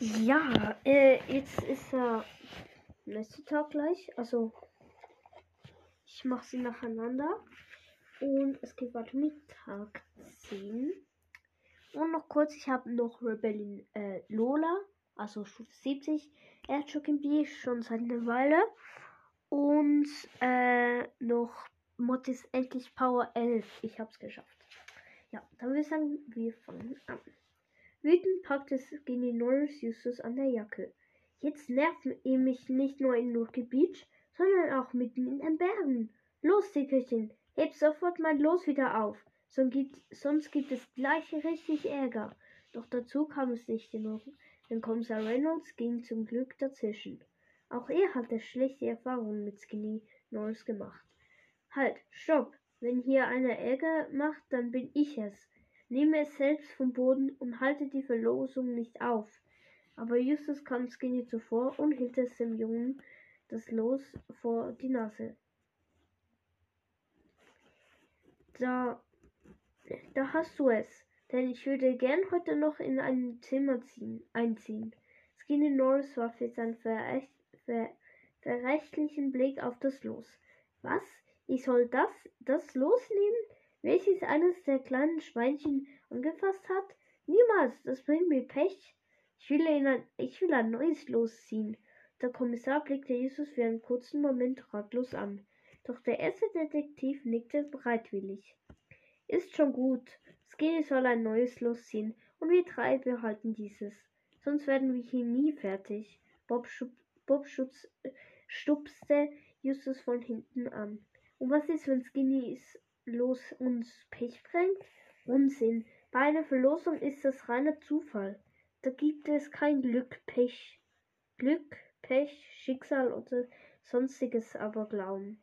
Ja, äh, jetzt ist der nächste Tag gleich. Also, ich mache sie nacheinander. Und es geht weiter mit Tag 10. Und noch kurz, ich habe noch Rebellion äh, Lola, also Stufe 70. Erdschok B schon seit einer Weile. Und äh, noch Mottis endlich Power 11. Ich habe es geschafft. Ja, dann sagen, wir fangen an. Wütend packt es Skinny Justus an der Jacke. Jetzt nervt ihr mich nicht nur in Beach, sondern auch mitten in den Bergen. Los, Dickerchen, heb sofort mein Los wieder auf, sonst gibt, sonst gibt es gleich richtig Ärger. Doch dazu kam es nicht genug, denn Kommissar Reynolds ging zum Glück dazwischen. Auch er hatte schlechte Erfahrungen mit Skinny Norris gemacht. Halt, stopp! Wenn hier einer Ärger macht, dann bin ich es. Nehme es selbst vom Boden und halte die Verlosung nicht auf. Aber Justus kam Skinny zuvor und hielt es dem Jungen das Los vor die Nase. Da, da hast du es. Denn ich würde gern heute noch in ein Zimmer ziehen, einziehen. Skinny Norris warf jetzt einen verächt, ver, verrechtlichen Blick auf das Los. Was? Ich soll das, das losnehmen? welches eines der kleinen Schweinchen angefasst hat? Niemals, das bringt mir Pech. Ich will, ein, ich will ein neues losziehen. Der Kommissar blickte Jesus für einen kurzen Moment ratlos an. Doch der erste Detektiv nickte bereitwillig. Ist schon gut. Skinny soll ein neues losziehen und wir drei behalten dieses. Sonst werden wir hier nie fertig. Bob, schub, Bob schutz, äh, stupste Justus von hinten an. Und was ist, wenn Skinny los uns Pech bringt? Unsinn. Bei einer Verlosung ist das reiner Zufall. Da gibt es kein Glück, Pech. Glück, Pech, Schicksal oder sonstiges Aberglauben.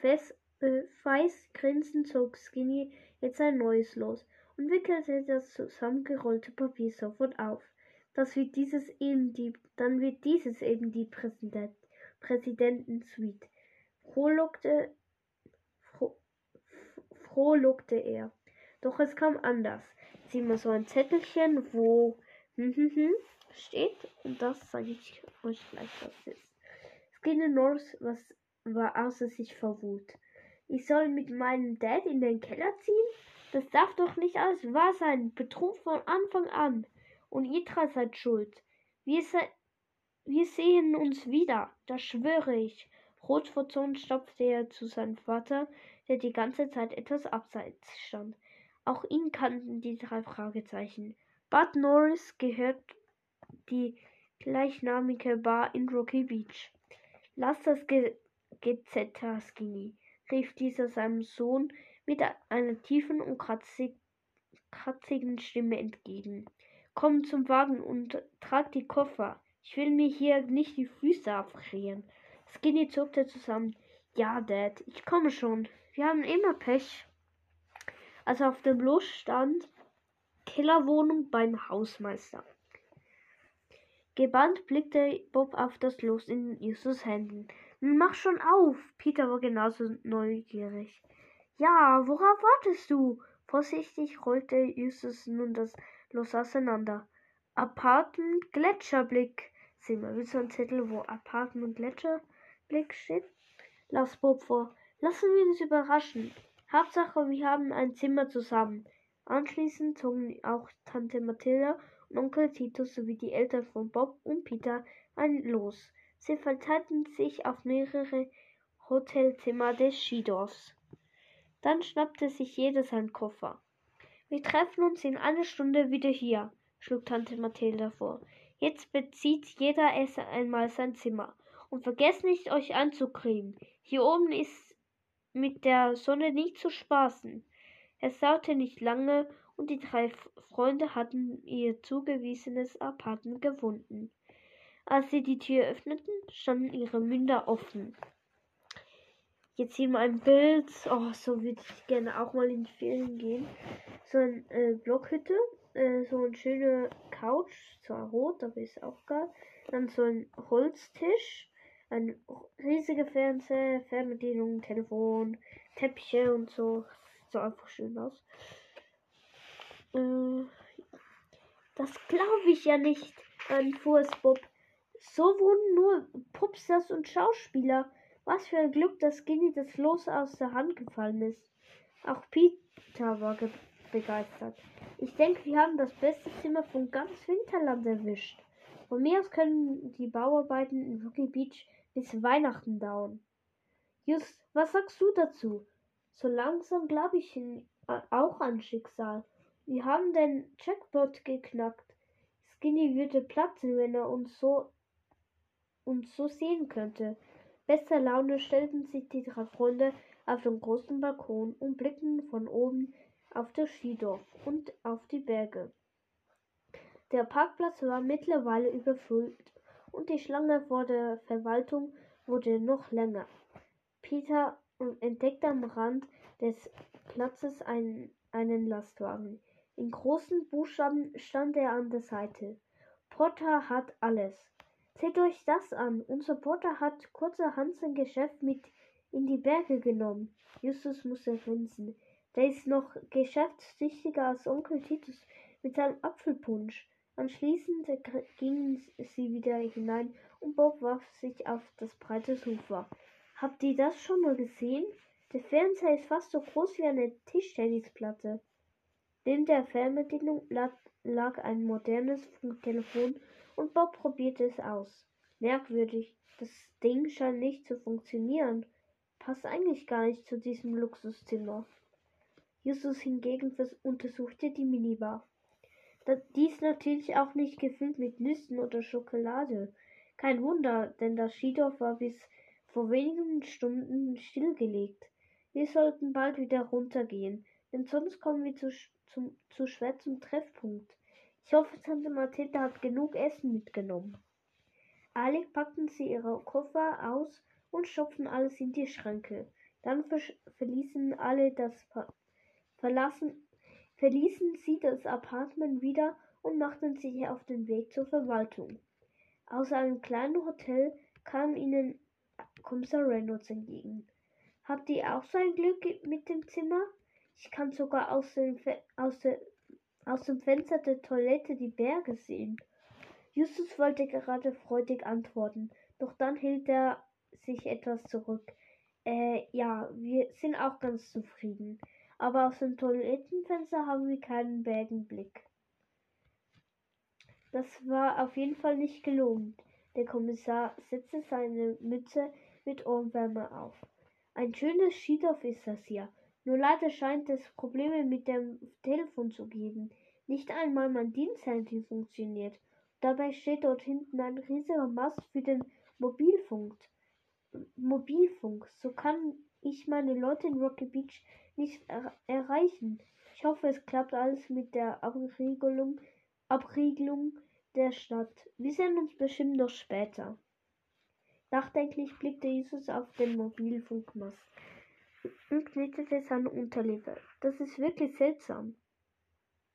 Fest, äh, feist grinsend zog Skinny jetzt ein neues los und wickelte das zusammengerollte Papier sofort auf. Das wird dieses eben die, dann wird dieses eben die Präsident, Präsidentensuite. Frohlockte frohlockte er. Doch es kam anders. Sieh mal so ein Zettelchen, wo hm, hm, hm, steht. Und das sage ich euch gleich, was es ist. Skinner Norris was war außer sich vor Wut. Ich soll mit meinem Dad in den Keller ziehen? Das darf doch nicht alles wahr sein. Betrug von Anfang an. Und ihr drei seid schuld. Wir, se wir sehen uns wieder, das schwöre ich. Rot vor Zorn stopfte er zu seinem Vater, der die ganze Zeit etwas abseits stand. Auch ihn kannten die drei Fragezeichen. Bud Norris gehört die gleichnamige Bar in Rocky Beach. Lass das Ge Gezetter, Skinny, rief dieser seinem Sohn mit einer tiefen und kratzig, kratzigen Stimme entgegen. Komm zum Wagen und trag die Koffer. Ich will mir hier nicht die Füße abfrieren. Skinny zuckte zusammen. Ja, Dad, ich komme schon. Wir haben immer Pech. Als auf dem Los stand Kellerwohnung beim Hausmeister. Gebannt blickte Bob auf das Los in Justus Händen. Mach schon auf! Peter war genauso neugierig. Ja, worauf wartest du? Vorsichtig rollte Justus nun das Los auseinander. Apartment Gletscherblick. Sieh mal, wie so ein Zettel, wo Apartment Gletscherblick steht? Lass Bob vor. Lassen wir uns überraschen. Hauptsache, wir haben ein Zimmer zusammen. Anschließend zogen auch Tante Mathilda und Onkel Titus sowie die Eltern von Bob und Peter ein Los. Sie verteilten sich auf mehrere Hotelzimmer des Skidorfs. Dann schnappte sich jeder seinen Koffer. Wir treffen uns in einer Stunde wieder hier, schlug Tante Mathilda vor. Jetzt bezieht jeder erst einmal sein Zimmer. Und vergesst nicht, euch anzukriegen. Hier oben ist mit der Sonne nicht zu spaßen. Es dauerte nicht lange und die drei Freunde hatten ihr zugewiesenes Apartment gefunden. Als sie die Tür öffneten, standen ihre Münder offen. Jetzt hier mal ein Bild. Oh, so würde ich gerne auch mal in die Ferien gehen. So eine äh, Blockhütte. Äh, so eine schöne Couch. Zwar rot, aber ist auch geil. Dann so ein Holztisch ein riesiger Fernseher, Fernbedienung, Telefon, Teppiche und so. so einfach schön aus. Äh, das glaube ich ja nicht, fuhr es Bob. So wurden nur Popstars und Schauspieler. Was für ein Glück, dass Skinny das Los aus der Hand gefallen ist. Auch Peter war begeistert. Ich denke, wir haben das beste Zimmer von ganz Winterland erwischt. Von mir aus können die Bauarbeiten in Rocky Beach bis Weihnachten dauern. Just, was sagst du dazu? So langsam glaube ich auch an Schicksal. Wir haben den Jackpot geknackt. Skinny würde platzen, wenn er uns so uns so sehen könnte. Bester Laune stellten sich die drei Freunde auf den großen Balkon und blickten von oben auf das Skidorf und auf die Berge. Der Parkplatz war mittlerweile überfüllt die Schlange vor der Verwaltung wurde noch länger. Peter entdeckte am Rand des Platzes einen, einen Lastwagen. In großen Buchstaben stand er an der Seite. Potter hat alles. Seht euch das an. Unser Potter hat kurzerhand sein Geschäft mit in die Berge genommen. Justus musste grinsen. Der ist noch geschäftstüchtiger als Onkel Titus mit seinem Apfelpunsch. Anschließend gingen sie wieder hinein und Bob warf sich auf das breite Sofa. Habt ihr das schon mal gesehen? Der Fernseher ist fast so groß wie eine Tischtennisplatte. Neben der Fernbedienung lag, lag ein modernes Funktelefon und Bob probierte es aus. Merkwürdig, das Ding scheint nicht zu funktionieren. Passt eigentlich gar nicht zu diesem Luxuszimmer. Justus hingegen untersuchte die Minibar. Dies natürlich auch nicht gefüllt mit Nüssen oder Schokolade. Kein Wunder, denn das Skidorf war bis vor wenigen Stunden stillgelegt. Wir sollten bald wieder runtergehen, denn sonst kommen wir zu, zum, zu schwer zum Treffpunkt. Ich hoffe, Tante Mathilde hat genug Essen mitgenommen. Eilig packten sie ihre Koffer aus und stopften alles in die Schränke. Dann verließen alle das verlassen, verließen sie das Apartment wieder und machten sich auf den Weg zur Verwaltung. Aus einem kleinen Hotel kam ihnen Kommissar Reynolds entgegen. Habt ihr auch so ein Glück mit dem Zimmer? Ich kann sogar aus dem, aus, der, aus dem Fenster der Toilette die Berge sehen. Justus wollte gerade freudig antworten, doch dann hielt er sich etwas zurück. Äh, ja, wir sind auch ganz zufrieden aber aus dem Toilettenfenster haben wir keinen Bergenblick. Das war auf jeden Fall nicht gelogen. Der Kommissar setzte seine Mütze mit Ohrenwärme auf. Ein schönes Skidorf ist das hier. Nur leider scheint es Probleme mit dem Telefon zu geben. Nicht einmal mein Diensthandy funktioniert. Dabei steht dort hinten ein riesiger Mast für den Mobilfunk. Mobilfunk. So kann ich meine Leute in Rocky Beach nicht er erreichen. Ich hoffe, es klappt alles mit der Abriegelung, Abriegelung der Stadt. Wir sehen uns bestimmt noch später. Nachdenklich blickte Jesus auf den Mobilfunkmast und knitete seine Unterlippe. Das ist wirklich seltsam.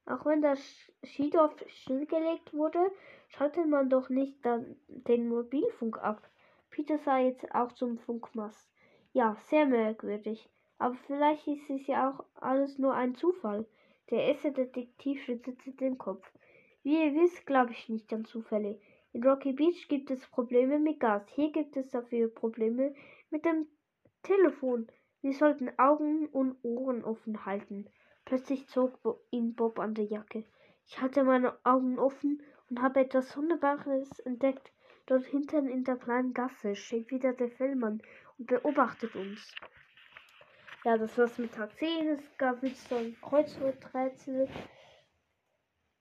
Auch wenn das Skidorf stillgelegt wurde, schaltet man doch nicht den Mobilfunk ab. Peter sah jetzt auch zum Funkmast. Ja, sehr merkwürdig. Aber vielleicht ist es ja auch alles nur ein Zufall. Der erste Detektiv schüttelte den Kopf. Wie ihr wisst, glaube ich nicht an Zufälle. In Rocky Beach gibt es Probleme mit Gas. Hier gibt es dafür Probleme mit dem Telefon. Wir sollten Augen und Ohren offen halten. Plötzlich zog ihn Bob an der Jacke. Ich halte meine Augen offen und habe etwas Sonderbares entdeckt. Dort hinten in der kleinen Gasse steht wieder der Fellmann und beobachtet uns. Ja, das war's mit Tag 10. Es gab wieder so ein Kreuzworträtsel.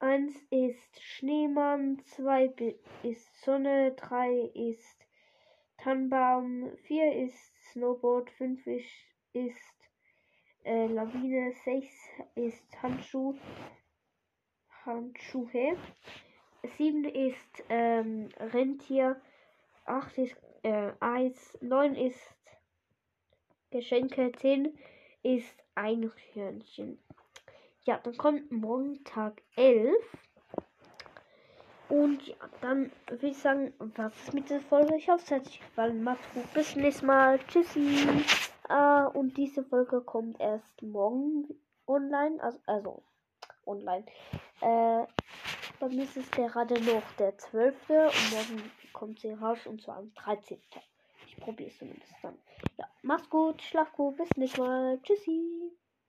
1 ist Schneemann, 2 ist Sonne, 3 ist Tannenbaum, 4 ist Snowboard, 5 ist, ist äh, Lawine, 6 ist Handschuh, Handschuhe, 7 ist ähm, Rentier, 8 ist äh, Eis, 9 ist Geschenke 10 ist Einhörnchen. Ja, dann kommt morgen Tag 11. Und ja, dann würde ich sagen, was ist mit der Folge? Ich hoffe, es hat euch gefallen. Macht's gut. Bis nächstes Mal. Tschüssi. Äh, und diese Folge kommt erst morgen online. Also, also online. Äh, bei mir ist es gerade noch der 12. und morgen kommt sie raus und zwar am 13. Ich probiere es zumindest dann. Ja, mach's gut, schlaf gut, bis nächstes Mal. Tschüssi.